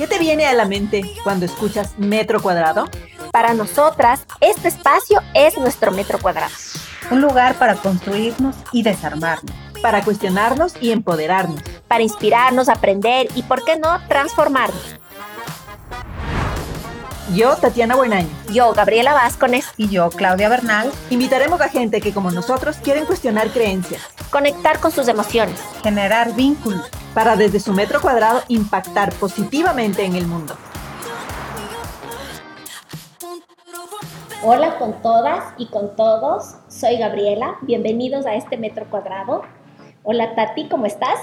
¿Qué te viene a la mente cuando escuchas metro cuadrado? Para nosotras, este espacio es nuestro metro cuadrado. Un lugar para construirnos y desarmarnos. Para cuestionarnos y empoderarnos. Para inspirarnos, aprender y, ¿por qué no, transformarnos? Yo, Tatiana Buenaño. Yo, Gabriela Vázquez. Y yo, Claudia Bernal. Invitaremos a gente que, como nosotros, quieren cuestionar creencias. Conectar con sus emociones. Generar vínculos. Para desde su metro cuadrado impactar positivamente en el mundo. Hola con todas y con todos. Soy Gabriela. Bienvenidos a este metro cuadrado. Hola Tati, ¿cómo estás?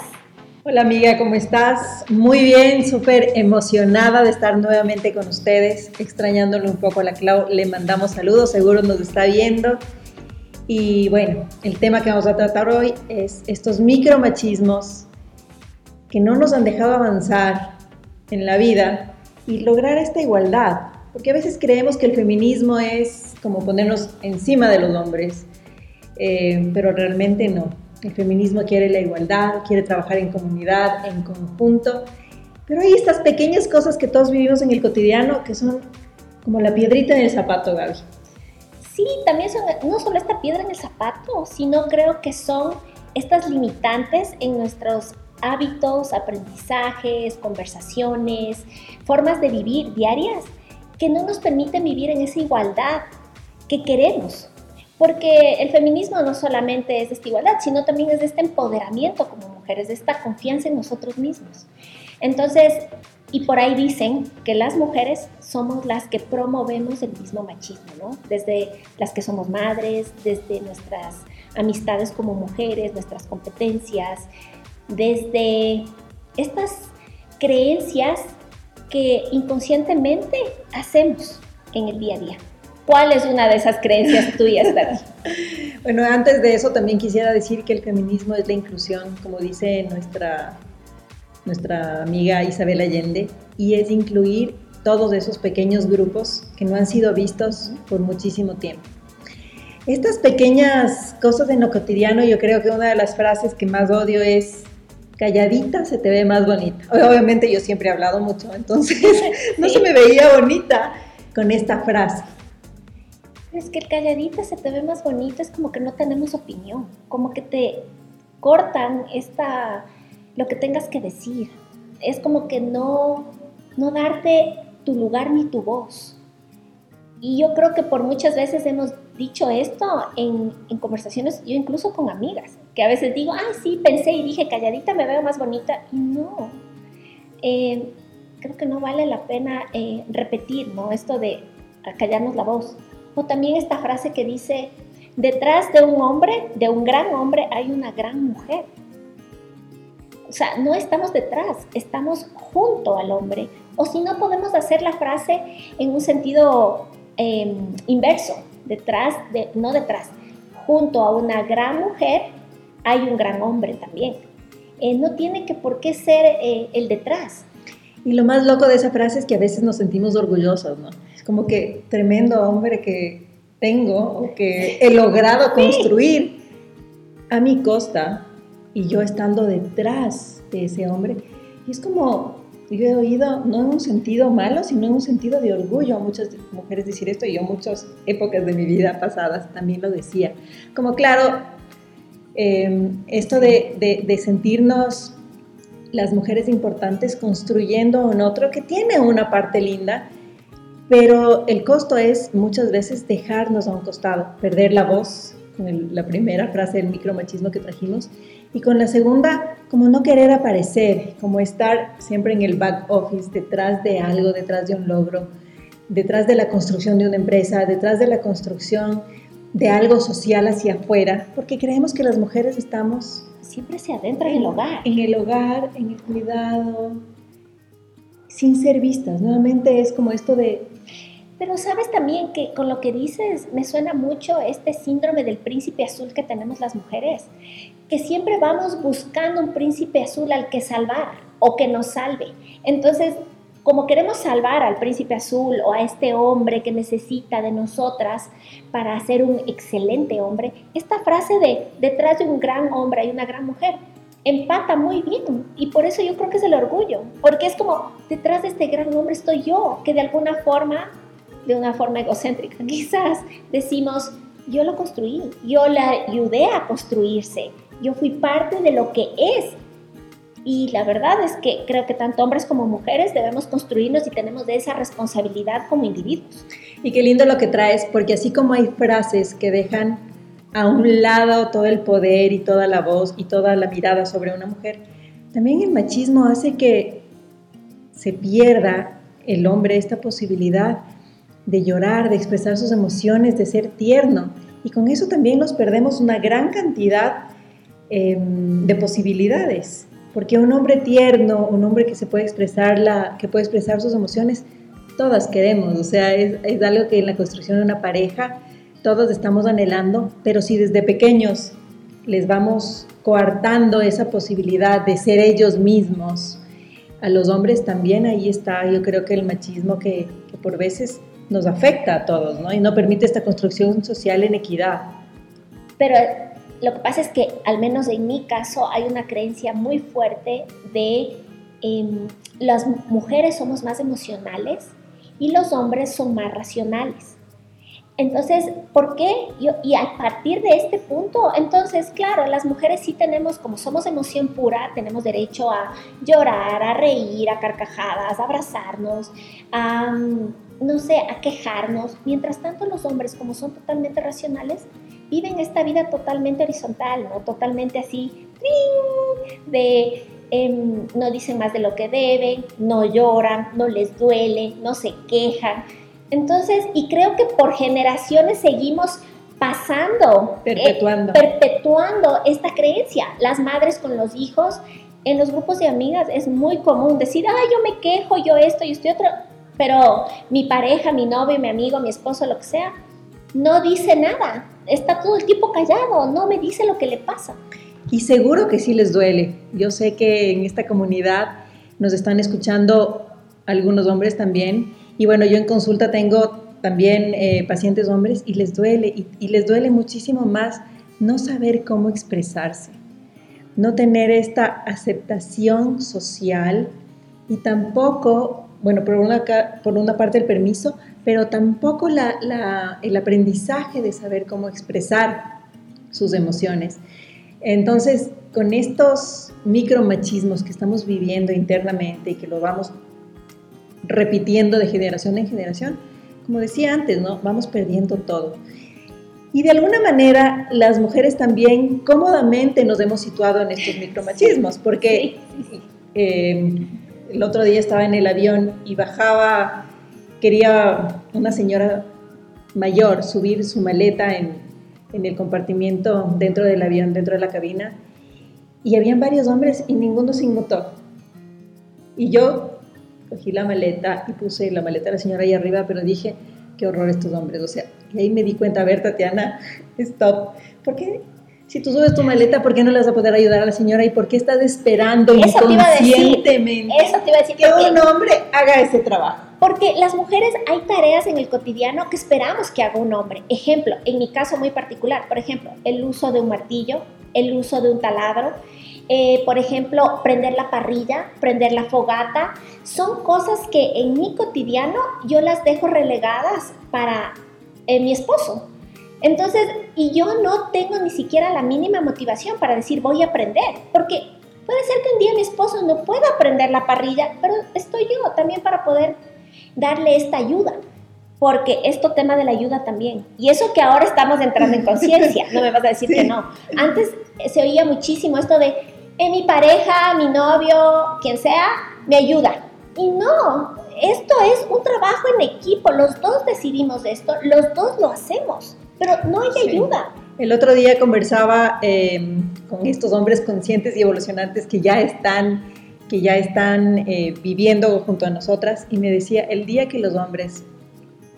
Hola amiga, ¿cómo estás? Muy bien, súper emocionada de estar nuevamente con ustedes, extrañándole un poco a la Clau, le mandamos saludos, seguro nos está viendo. Y bueno, el tema que vamos a tratar hoy es estos micromachismos que no nos han dejado avanzar en la vida y lograr esta igualdad, porque a veces creemos que el feminismo es como ponernos encima de los hombres, eh, pero realmente no el feminismo quiere la igualdad, quiere trabajar en comunidad, en conjunto, pero hay estas pequeñas cosas que todos vivimos en el cotidiano que son como la piedrita en el zapato, Gaby. Sí, también son no solo esta piedra en el zapato, sino creo que son estas limitantes en nuestros hábitos, aprendizajes, conversaciones, formas de vivir diarias que no nos permiten vivir en esa igualdad que queremos. Porque el feminismo no solamente es esta igualdad, sino también es este empoderamiento como mujeres, de esta confianza en nosotros mismos. Entonces, y por ahí dicen que las mujeres somos las que promovemos el mismo machismo, ¿no? Desde las que somos madres, desde nuestras amistades como mujeres, nuestras competencias, desde estas creencias que inconscientemente hacemos en el día a día. ¿Cuál es una de esas creencias tuyas, Tati? bueno, antes de eso también quisiera decir que el feminismo es la inclusión, como dice nuestra, nuestra amiga Isabel Allende, y es incluir todos esos pequeños grupos que no han sido vistos por muchísimo tiempo. Estas pequeñas cosas en lo cotidiano, yo creo que una de las frases que más odio es calladita se te ve más bonita. Obviamente yo siempre he hablado mucho, entonces no se me veía bonita con esta frase es que el calladita se te ve más bonito, es como que no tenemos opinión, como que te cortan esta, lo que tengas que decir. Es como que no, no darte tu lugar ni tu voz. Y yo creo que por muchas veces hemos dicho esto en, conversaciones, yo incluso con amigas, que a veces digo, ah, sí, pensé y dije, calladita me veo más bonita. Y no, eh, creo que no vale la pena eh, repetir, ¿no? Esto de callarnos la voz. O también esta frase que dice, detrás de un hombre, de un gran hombre, hay una gran mujer. O sea, no estamos detrás, estamos junto al hombre. O si no, podemos hacer la frase en un sentido em, inverso, detrás, de, no detrás, junto a una gran mujer hay un gran hombre también. Eh, no tiene que por qué ser eh, el detrás. Y lo más loco de esa frase es que a veces nos sentimos orgullosos, ¿no? como que tremendo hombre que tengo o que he logrado construir a mi costa y yo estando detrás de ese hombre. Y es como, yo he oído, no en un sentido malo, sino en un sentido de orgullo a muchas mujeres decir esto y yo muchas épocas de mi vida pasadas también lo decía. Como claro, em, esto de, de, de sentirnos las mujeres importantes construyendo un otro que tiene una parte linda, pero el costo es muchas veces dejarnos a un costado, perder la voz, con la primera frase del micromachismo que trajimos, y con la segunda, como no querer aparecer, como estar siempre en el back office, detrás de algo, detrás de un logro, detrás de la construcción de una empresa, detrás de la construcción de algo social hacia afuera, porque creemos que las mujeres estamos... Siempre se adentra en el hogar. En el hogar, en el cuidado, sin ser vistas. Nuevamente es como esto de pero sabes también que con lo que dices me suena mucho este síndrome del príncipe azul que tenemos las mujeres, que siempre vamos buscando un príncipe azul al que salvar o que nos salve. Entonces, como queremos salvar al príncipe azul o a este hombre que necesita de nosotras para ser un excelente hombre, esta frase de detrás de un gran hombre hay una gran mujer, empata muy bien y por eso yo creo que es el orgullo, porque es como detrás de este gran hombre estoy yo, que de alguna forma, de una forma egocéntrica quizás, decimos, yo lo construí, yo le ayudé a construirse, yo fui parte de lo que es. Y la verdad es que creo que tanto hombres como mujeres debemos construirnos y tenemos de esa responsabilidad como individuos. Y qué lindo lo que traes, porque así como hay frases que dejan a un lado todo el poder y toda la voz y toda la mirada sobre una mujer, también el machismo hace que se pierda el hombre esta posibilidad de llorar, de expresar sus emociones, de ser tierno. Y con eso también nos perdemos una gran cantidad em, de posibilidades. Porque un hombre tierno, un hombre que se puede expresar, la, que puede expresar sus emociones, todas queremos. O sea, es, es algo que en la construcción de una pareja todos estamos anhelando, pero si desde pequeños les vamos coartando esa posibilidad de ser ellos mismos, a los hombres también ahí está, yo creo que el machismo que, que por veces nos afecta a todos, ¿no? Y no permite esta construcción social en equidad. Pero lo que pasa es que, al menos en mi caso, hay una creencia muy fuerte de eh, las mujeres somos más emocionales y los hombres son más racionales. Entonces, ¿por qué? Y a partir de este punto, entonces, claro, las mujeres sí tenemos, como somos emoción pura, tenemos derecho a llorar, a reír, a carcajadas, a abrazarnos, a, no sé, a quejarnos. Mientras tanto, los hombres, como son totalmente racionales, viven esta vida totalmente horizontal, ¿no? Totalmente así, de eh, no dicen más de lo que deben, no lloran, no les duele, no se quejan. Entonces, y creo que por generaciones seguimos pasando, perpetuando. Eh, perpetuando esta creencia. Las madres con los hijos, en los grupos de amigas es muy común decir, ay, yo me quejo, yo esto, yo estoy otro, pero mi pareja, mi novio, mi amigo, mi esposo, lo que sea, no dice nada, está todo el tiempo callado, no me dice lo que le pasa. Y seguro que sí les duele. Yo sé que en esta comunidad nos están escuchando algunos hombres también y bueno, yo en consulta tengo también eh, pacientes hombres y les duele, y, y, les duele muchísimo más no saber cómo expresarse, no tener esta aceptación social y tampoco, bueno, por una, por una parte el permiso, pero tampoco la, la, el aprendizaje de saber cómo expresar sus emociones. Entonces, con estos micromachismos que estamos viviendo internamente y que lo vamos repitiendo de generación en generación, como decía antes, ¿no? Vamos perdiendo todo. Y de alguna manera las mujeres también cómodamente nos hemos situado en estos micromachismos, porque eh, el otro día estaba en el avión y bajaba, quería una señora mayor subir su maleta en, en el compartimiento dentro del avión, dentro de la cabina, y habían varios hombres y ninguno se inmutó. Y yo cogí la maleta y puse la maleta de la señora ahí arriba, pero dije, qué horror estos hombres, o sea, y ahí me di cuenta, a ver, Tatiana, stop, ¿por qué? Si tú subes tu maleta, ¿por qué no le vas a poder ayudar a la señora? ¿Y por qué estás esperando eso inconscientemente te eso te iba a decir, que un hombre haga ese trabajo? Porque las mujeres hay tareas en el cotidiano que esperamos que haga un hombre. Ejemplo, en mi caso muy particular, por ejemplo, el uso de un martillo, el uso de un taladro, eh, por ejemplo, prender la parrilla, prender la fogata, son cosas que en mi cotidiano yo las dejo relegadas para eh, mi esposo. Entonces, y yo no tengo ni siquiera la mínima motivación para decir voy a aprender, porque puede ser que un día mi esposo no pueda prender la parrilla, pero estoy yo también para poder darle esta ayuda porque esto tema de la ayuda también. Y eso que ahora estamos entrando en conciencia, no me vas a decir que no. Antes se oía muchísimo esto de, en mi pareja, mi novio, quien sea, me ayuda. Y no, esto es un trabajo en equipo, los dos decidimos esto, los dos lo hacemos, pero no hay sí. ayuda. El otro día conversaba eh, con estos hombres conscientes y evolucionantes que ya están, que ya están eh, viviendo junto a nosotras y me decía, el día que los hombres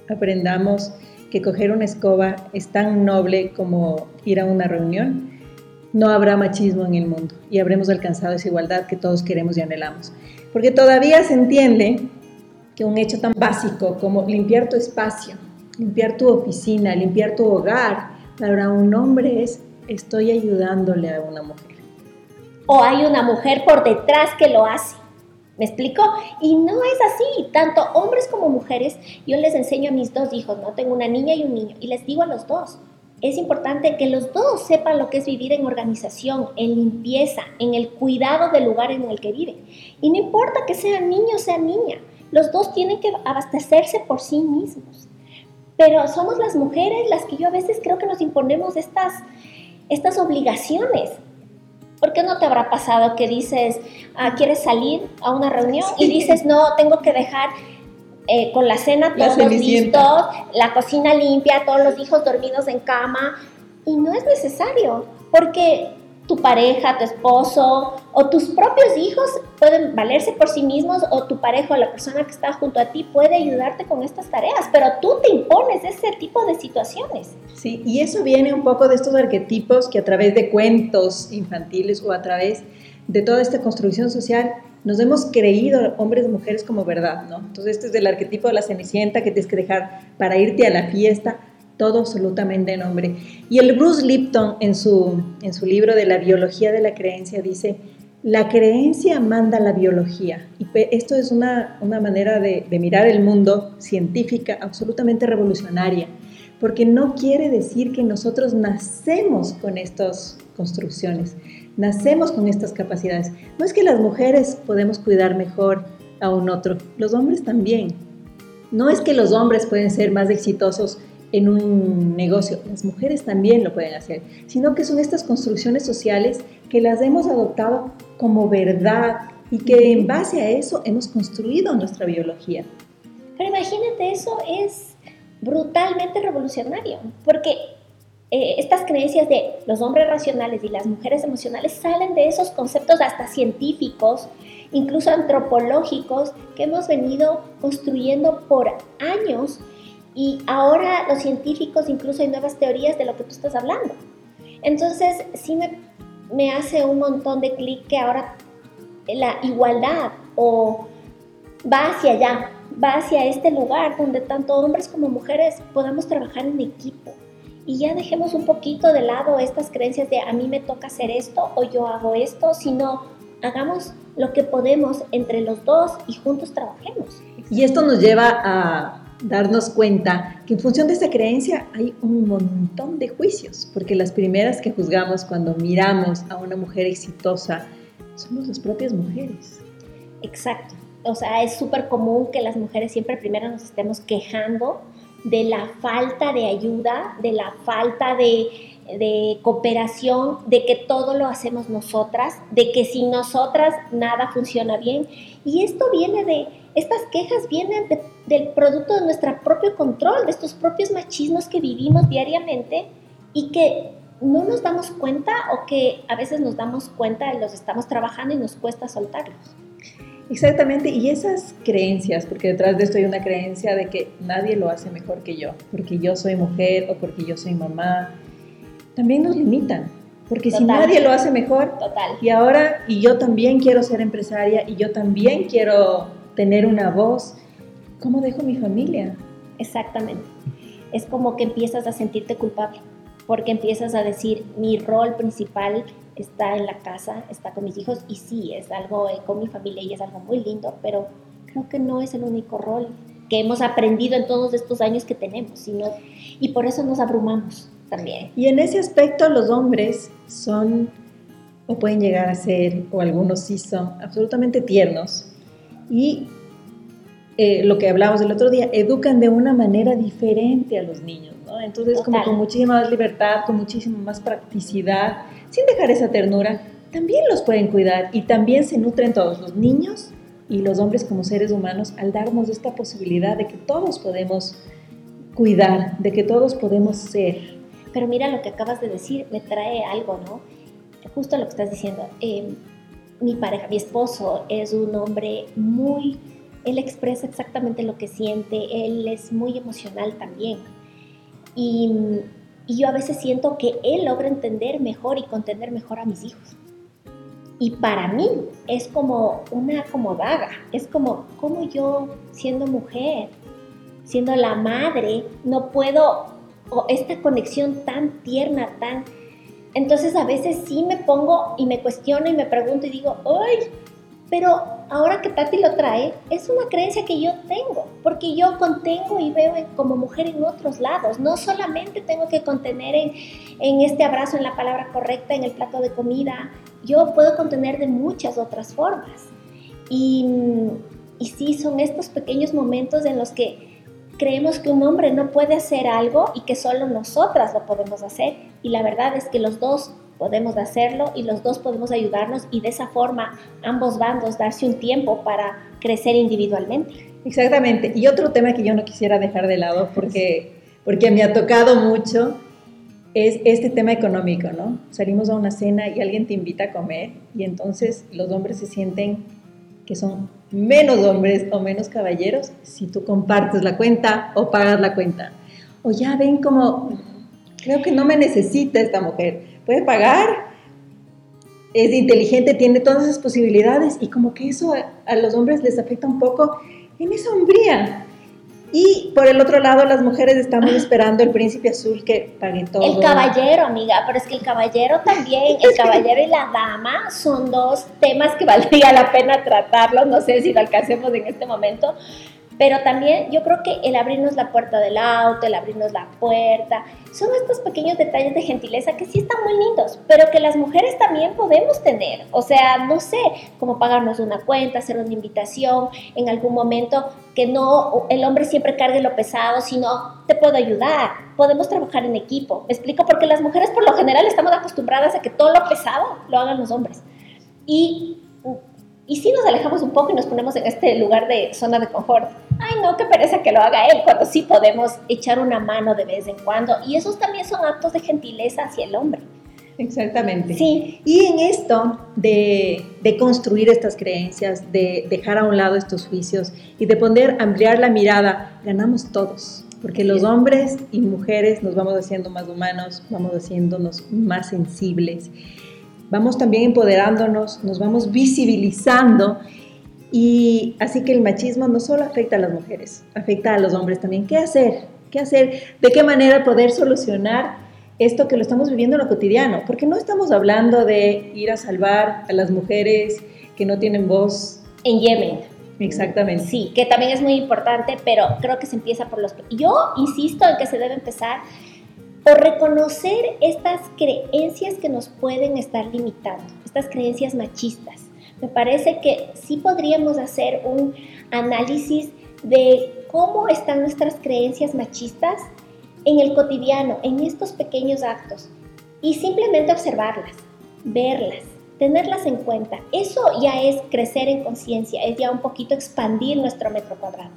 aprendamos que coger una escoba es tan noble como ir a una reunión, no habrá machismo en el mundo y habremos alcanzado esa igualdad que todos queremos y anhelamos. Porque todavía se entiende que un hecho tan básico como limpiar tu espacio, limpiar tu oficina, limpiar tu hogar, para un hombre es estoy ayudándole a una mujer. O hay una mujer por detrás que lo hace. ¿Me explico? Y no es así, tanto hombres como mujeres. Yo les enseño a mis dos hijos, ¿no? Tengo una niña y un niño, y les digo a los dos, es importante que los dos sepan lo que es vivir en organización, en limpieza, en el cuidado del lugar en el que viven. Y no importa que sea niño o sea niña, los dos tienen que abastecerse por sí mismos. Pero somos las mujeres las que yo a veces creo que nos imponemos estas, estas obligaciones. ¿Por qué no te habrá pasado que dices, ah, quieres salir a una reunión y dices, no, tengo que dejar eh, con la cena La todos cenicienta. listos, la cocina limpia, todos los hijos dormidos en cama? Y no es necesario, porque tu pareja, tu esposo o tus propios hijos pueden valerse por sí mismos o tu pareja o la persona que está junto a ti puede ayudarte con estas tareas, pero tú te impones ese tipo de situaciones. Sí, y eso viene un poco de estos arquetipos que a través de cuentos infantiles o a través de toda esta construcción social nos hemos creído hombres y mujeres como verdad, ¿no? Entonces este es el arquetipo de la cenicienta que tienes que dejar para irte a la fiesta, todo absolutamente en hombre. Y el Bruce Lipton en su, en su libro de la biología de la creencia dice, la creencia manda la biología. Y esto es una, una manera de, de mirar el mundo científica absolutamente revolucionaria, porque no quiere decir que nosotros nacemos con estas construcciones, nacemos con estas capacidades. No es que las mujeres podemos cuidar mejor a un otro, los hombres también. No es que los hombres pueden ser más exitosos en un negocio, las mujeres también lo pueden hacer, sino que son estas construcciones sociales que las hemos adoptado como verdad y que en base a eso hemos construido nuestra biología. Pero imagínate, eso es brutalmente revolucionario, porque eh, estas creencias de los hombres racionales y las mujeres emocionales salen de esos conceptos hasta científicos, incluso antropológicos, que hemos venido construyendo por años y ahora los científicos incluso hay nuevas teorías de lo que tú estás hablando. Entonces, sí me, me hace un montón de clic que ahora la igualdad o va hacia allá, va hacia este lugar donde tanto hombres como mujeres podamos trabajar en equipo. Y ya dejemos un poquito de lado estas creencias de a mí me toca hacer esto o yo hago esto, sino hagamos lo que podemos entre los dos y juntos trabajemos. Y esto nos lleva a darnos cuenta que en función de esta creencia hay un montón de juicios, porque las primeras que juzgamos cuando miramos a una mujer exitosa somos las propias mujeres. Exacto. O sea, es súper común que las mujeres siempre primero nos estemos quejando de la falta de ayuda, de la falta de, de, cooperación, de que todo lo hacemos nosotras, de que sin nosotras nada funciona bien. Y esto viene de, estas quejas vienen de, del producto de nuestro propio control, de estos propios machismos que vivimos diariamente y que no nos damos cuenta o que a veces nos damos cuenta, los estamos trabajando y nos cuesta soltarlos. Exactamente, y esas creencias, porque detrás de esto hay una creencia de que nadie lo hace mejor que yo, porque yo soy mujer o porque yo soy mamá, también nos limitan, porque Total. si nadie lo hace mejor, Total. y ahora, y yo también quiero ser empresaria, y yo también quiero tener una voz, ¿cómo dejo mi familia? Exactamente, es como que empiezas a sentirte culpable, porque empiezas a decir, mi rol principal está en la casa, está con mis hijos y sí, es algo eh, con mi familia y es algo muy lindo, pero creo que no es el único rol que hemos aprendido en todos estos años que tenemos, sino, y por eso nos abrumamos también. Y en ese aspecto los hombres son, o pueden llegar a ser, o algunos sí son, absolutamente tiernos y eh, lo que hablábamos el otro día, educan de una manera diferente a los niños, ¿no? Entonces Total. como con muchísima más libertad, con muchísima más practicidad, sin dejar esa ternura, también los pueden cuidar y también se nutren todos los niños y los hombres como seres humanos al darnos esta posibilidad de que todos podemos cuidar, de que todos podemos ser. Pero mira lo que acabas de decir, me trae algo, ¿no? Justo lo que estás diciendo. Eh, mi pareja, mi esposo es un hombre muy, él expresa exactamente lo que siente, él es muy emocional también. Y yo a veces siento que él logra entender mejor y contener mejor a mis hijos. Y para mí es como una como daga, es como, como yo siendo mujer, siendo la madre, no puedo, o esta conexión tan tierna, tan, Entonces a veces sí me pongo y me cuestiono y me pregunto y digo, ¡ay! Pero ahora que Tati lo trae, es una creencia que yo tengo, porque yo contengo y veo como mujer en otros lados. No solamente tengo que contener en, en este abrazo, en la palabra correcta, en el plato de comida, yo puedo contener de muchas otras formas. Y, y sí, son estos pequeños momentos en los que creemos que un hombre no puede hacer algo y que solo nosotras lo podemos hacer. Y la verdad es que los dos podemos hacerlo y los dos podemos ayudarnos y de esa forma ambos bandos darse un tiempo para crecer individualmente. Exactamente. Y otro tema que yo no quisiera dejar de lado porque, porque me ha tocado mucho es este tema económico, ¿no? Salimos a una cena y alguien te invita a comer y entonces los hombres se sienten que son menos hombres o menos caballeros si tú compartes la cuenta o pagas la cuenta. O ya ven como, creo que no me necesita esta mujer puede pagar, es inteligente, tiene todas esas posibilidades y como que eso a, los hombres les afecta un poco en esa hombría. Y por el otro lado, las mujeres estamos esperando el príncipe azul que pague todo. El caballero, amiga, pero es que el caballero también, el caballero y la dama son dos temas que valdría la pena tratarlos. No sé si lo alcancemos en este momento, pero también yo creo que el abrirnos la puerta del auto, el abrirnos la puerta, son estos pequeños detalles de gentileza que sí están muy lindos, pero que las mujeres también podemos tener. O sea, no sé, como pagarnos una cuenta, hacer una invitación en algún momento, que no el hombre siempre cargue lo pesado, sino te puedo ayudar, podemos trabajar en equipo. Me explico, porque las mujeres por lo general estamos acostumbradas a que todo lo pesado lo hagan los hombres. Y y si nos alejamos un poco y nos ponemos en este lugar de zona de confort, no, qué pereza que lo haga él, cuando sí podemos echar una mano de vez en cuando. Y esos también son actos de gentileza hacia el hombre. Exactamente. Sí. Y en esto de, de, construir estas creencias, de dejar a un lado estos juicios y de poder ampliar la mirada, ganamos todos. Porque los hombres y mujeres nos vamos haciendo más humanos, vamos haciéndonos más sensibles vamos también empoderándonos, nos vamos visibilizando y así que el machismo no solo afecta a las mujeres, afecta a los hombres también. ¿Qué hacer? ¿Qué hacer? ¿De qué manera poder solucionar esto que lo estamos viviendo en lo cotidiano? Porque no estamos hablando de ir a salvar a las mujeres que no tienen voz. En Yemen. Exactamente. Sí, que también es muy importante, pero creo que se empieza por los... Yo insisto en que se debe empezar o reconocer estas creencias que nos pueden estar limitando, estas creencias machistas. Me parece que sí podríamos hacer un análisis de cómo están nuestras creencias machistas en el cotidiano, en estos pequeños actos, y simplemente observarlas, verlas, tenerlas en cuenta. Eso ya es crecer en conciencia, es ya un poquito expandir nuestro metro cuadrado.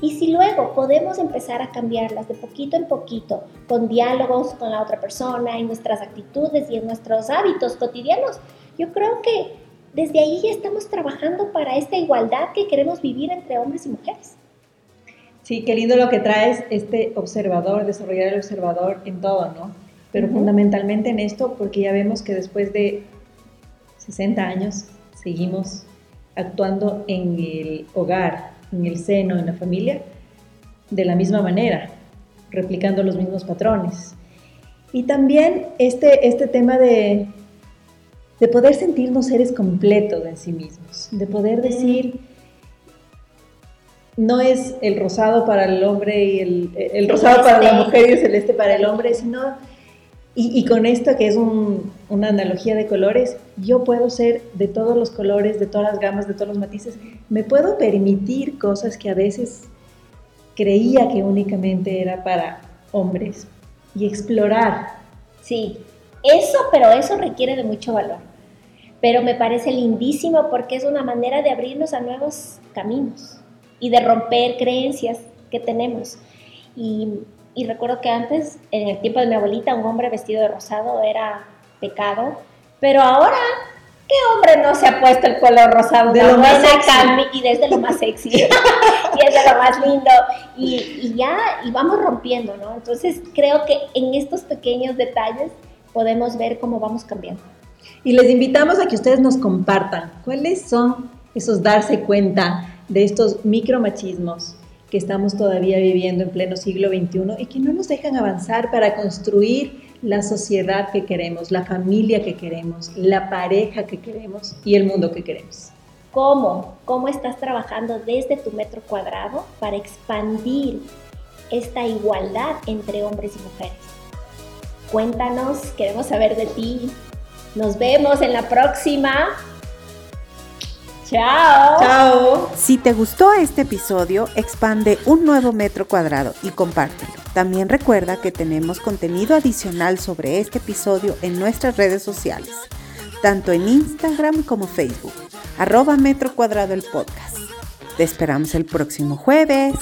Y si luego podemos empezar a cambiarlas de poquito en poquito, con diálogos con la otra persona, en nuestras actitudes y en nuestros hábitos cotidianos, yo creo que desde ahí ya estamos trabajando para esta igualdad que queremos vivir entre hombres y mujeres. Sí, qué lindo lo que traes este observador, desarrollar el observador en todo, ¿no? Pero fundamentalmente en esto, porque ya vemos que después de 60 años seguimos actuando en el hogar, en el seno, en la familia, de la misma manera, replicando los mismos patrones. Y también este, este tema de, de poder sentirnos seres completos en sí mismos, de poder decir, no es el rosado para el hombre y el, el rosado para la mujer y el celeste para el hombre, sino y, con esto que es una analogía de colores, yo puedo ser de todos los colores, de todas las gamas, de todos los matices. Me puedo permitir cosas que a veces creía que únicamente era para hombres y explorar. Sí, eso, pero eso requiere de mucho valor. Pero me parece lindísimo porque es una manera de abrirnos a nuevos caminos y de romper creencias que tenemos. Y y recuerdo que antes, en el tiempo de mi abuelita, un hombre vestido de rosado era pecado. Pero ahora, ¿qué hombre no se ha puesto el color rosado? De lo más sexy. Y desde lo más sexy. y es de lo más lindo. Y, y ya, y vamos rompiendo, ¿no? Entonces creo que en estos pequeños detalles podemos ver cómo vamos cambiando. Y les invitamos a que ustedes nos compartan cuáles son esos darse cuenta de estos micromachismos que estamos todavía viviendo en pleno siglo XXI y que no nos dejan avanzar para construir la sociedad que queremos, la familia que queremos, la pareja que queremos y el mundo que queremos. ¿Cómo? ¿Cómo estás trabajando desde tu metro cuadrado para expandir esta igualdad entre hombres y mujeres? Cuéntanos, queremos saber de ti. Nos vemos en la próxima. Chao. Chao. Si te gustó este episodio, expande un nuevo metro cuadrado y compártelo. También recuerda que tenemos contenido adicional sobre este episodio en nuestras redes sociales, tanto en Instagram como Facebook, arroba metro cuadrado el podcast. Te esperamos el próximo jueves.